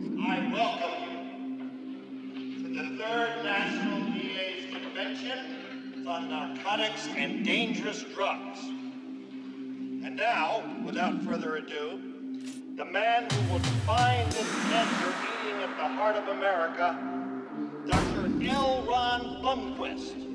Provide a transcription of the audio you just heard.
I welcome you to the Third National DA's Convention on Narcotics and Dangerous Drugs. And now, without further ado, the man who will define this cancer eating at the heart of America, Dr. L. Ron Bumquist.